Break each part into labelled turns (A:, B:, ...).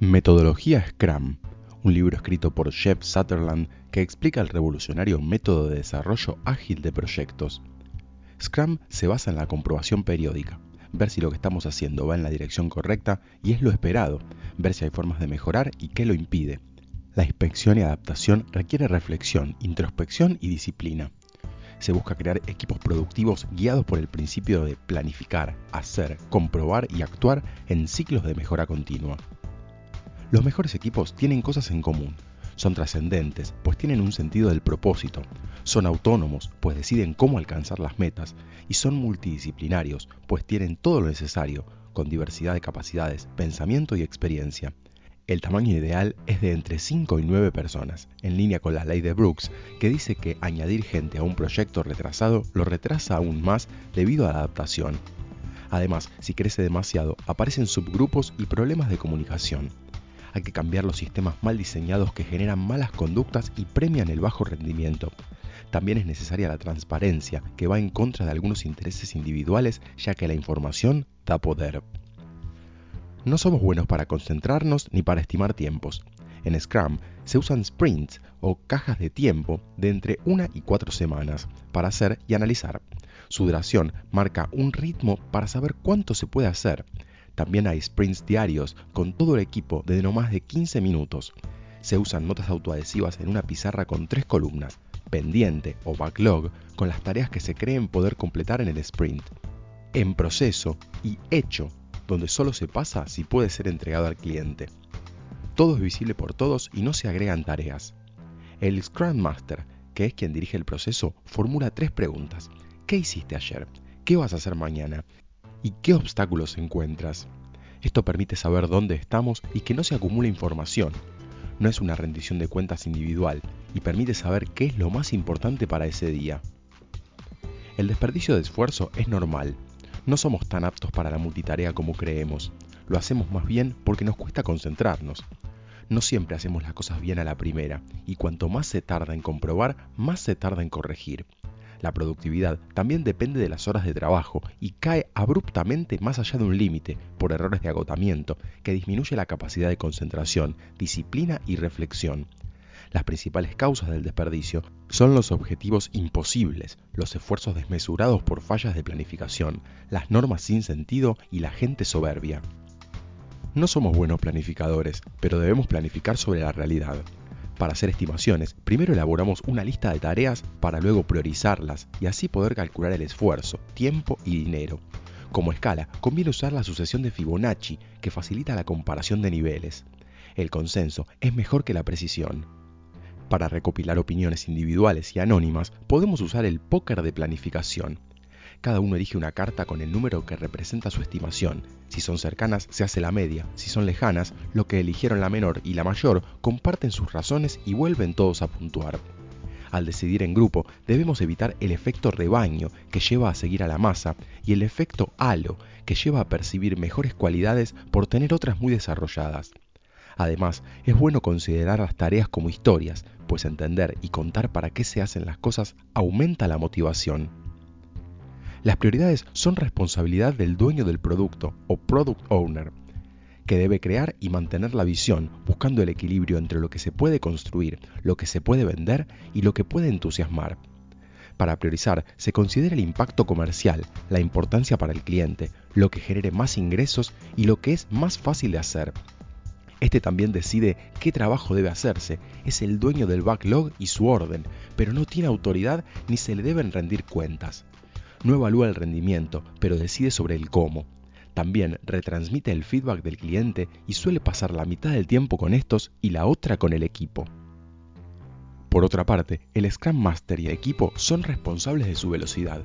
A: Metodología Scrum, un libro escrito por Jeff Sutherland que explica el revolucionario método de desarrollo ágil de proyectos. Scrum se basa en la comprobación periódica, ver si lo que estamos haciendo va en la dirección correcta y es lo esperado, ver si hay formas de mejorar y qué lo impide. La inspección y adaptación requiere reflexión, introspección y disciplina. Se busca crear equipos productivos guiados por el principio de planificar, hacer, comprobar y actuar en ciclos de mejora continua. Los mejores equipos tienen cosas en común. Son trascendentes, pues tienen un sentido del propósito. Son autónomos, pues deciden cómo alcanzar las metas. Y son multidisciplinarios, pues tienen todo lo necesario, con diversidad de capacidades, pensamiento y experiencia. El tamaño ideal es de entre 5 y 9 personas, en línea con la ley de Brooks, que dice que añadir gente a un proyecto retrasado lo retrasa aún más debido a la adaptación. Además, si crece demasiado, aparecen subgrupos y problemas de comunicación hay que cambiar los sistemas mal diseñados que generan malas conductas y premian el bajo rendimiento. También es necesaria la transparencia, que va en contra de algunos intereses individuales, ya que la información da poder. No somos buenos para concentrarnos ni para estimar tiempos. En Scrum se usan sprints o cajas de tiempo de entre una y cuatro semanas para hacer y analizar. Su duración marca un ritmo para saber cuánto se puede hacer también hay sprints diarios con todo el equipo de no más de 15 minutos. Se usan notas autoadhesivas en una pizarra con tres columnas, pendiente o backlog, con las tareas que se creen poder completar en el sprint. En proceso y hecho, donde solo se pasa si puede ser entregado al cliente. Todo es visible por todos y no se agregan tareas. El Scrum Master, que es quien dirige el proceso, formula tres preguntas. ¿Qué hiciste ayer? ¿Qué vas a hacer mañana? Y qué obstáculos encuentras. Esto permite saber dónde estamos y que no se acumule información. No es una rendición de cuentas individual y permite saber qué es lo más importante para ese día. El desperdicio de esfuerzo es normal. No somos tan aptos para la multitarea como creemos. Lo hacemos más bien porque nos cuesta concentrarnos. No siempre hacemos las cosas bien a la primera, y cuanto más se tarda en comprobar, más se tarda en corregir. La productividad también depende de las horas de trabajo y cae abruptamente más allá de un límite por errores de agotamiento que disminuye la capacidad de concentración, disciplina y reflexión. Las principales causas del desperdicio son los objetivos imposibles, los esfuerzos desmesurados por fallas de planificación, las normas sin sentido y la gente soberbia. No somos buenos planificadores, pero debemos planificar sobre la realidad. Para hacer estimaciones, primero elaboramos una lista de tareas para luego priorizarlas y así poder calcular el esfuerzo, tiempo y dinero. Como escala, conviene usar la sucesión de Fibonacci, que facilita la comparación de niveles. El consenso es mejor que la precisión. Para recopilar opiniones individuales y anónimas, podemos usar el póker de planificación, cada uno elige una carta con el número que representa su estimación. Si son cercanas, se hace la media. Si son lejanas, lo que eligieron la menor y la mayor comparten sus razones y vuelven todos a puntuar. Al decidir en grupo, debemos evitar el efecto rebaño, que lleva a seguir a la masa, y el efecto halo, que lleva a percibir mejores cualidades por tener otras muy desarrolladas. Además, es bueno considerar las tareas como historias, pues entender y contar para qué se hacen las cosas aumenta la motivación. Las prioridades son responsabilidad del dueño del producto o product owner, que debe crear y mantener la visión, buscando el equilibrio entre lo que se puede construir, lo que se puede vender y lo que puede entusiasmar. Para priorizar se considera el impacto comercial, la importancia para el cliente, lo que genere más ingresos y lo que es más fácil de hacer. Este también decide qué trabajo debe hacerse, es el dueño del backlog y su orden, pero no tiene autoridad ni se le deben rendir cuentas no evalúa el rendimiento, pero decide sobre el cómo. También retransmite el feedback del cliente y suele pasar la mitad del tiempo con estos y la otra con el equipo. Por otra parte, el Scrum Master y el equipo son responsables de su velocidad.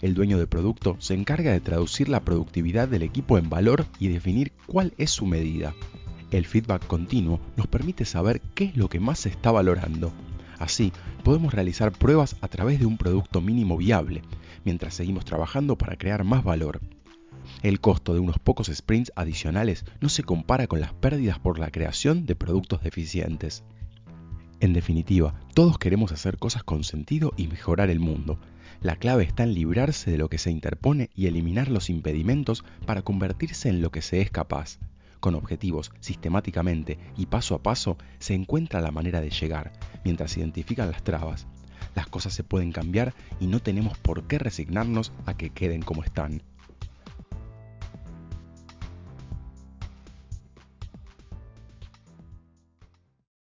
A: El dueño del producto se encarga de traducir la productividad del equipo en valor y definir cuál es su medida. El feedback continuo nos permite saber qué es lo que más se está valorando. Así, podemos realizar pruebas a través de un producto mínimo viable, mientras seguimos trabajando para crear más valor. El costo de unos pocos sprints adicionales no se compara con las pérdidas por la creación de productos deficientes. En definitiva, todos queremos hacer cosas con sentido y mejorar el mundo. La clave está en librarse de lo que se interpone y eliminar los impedimentos para convertirse en lo que se es capaz. Con objetivos, sistemáticamente y paso a paso, se encuentra la manera de llegar, mientras se identifican las trabas. Las cosas se pueden cambiar y no tenemos por qué resignarnos a que queden como están.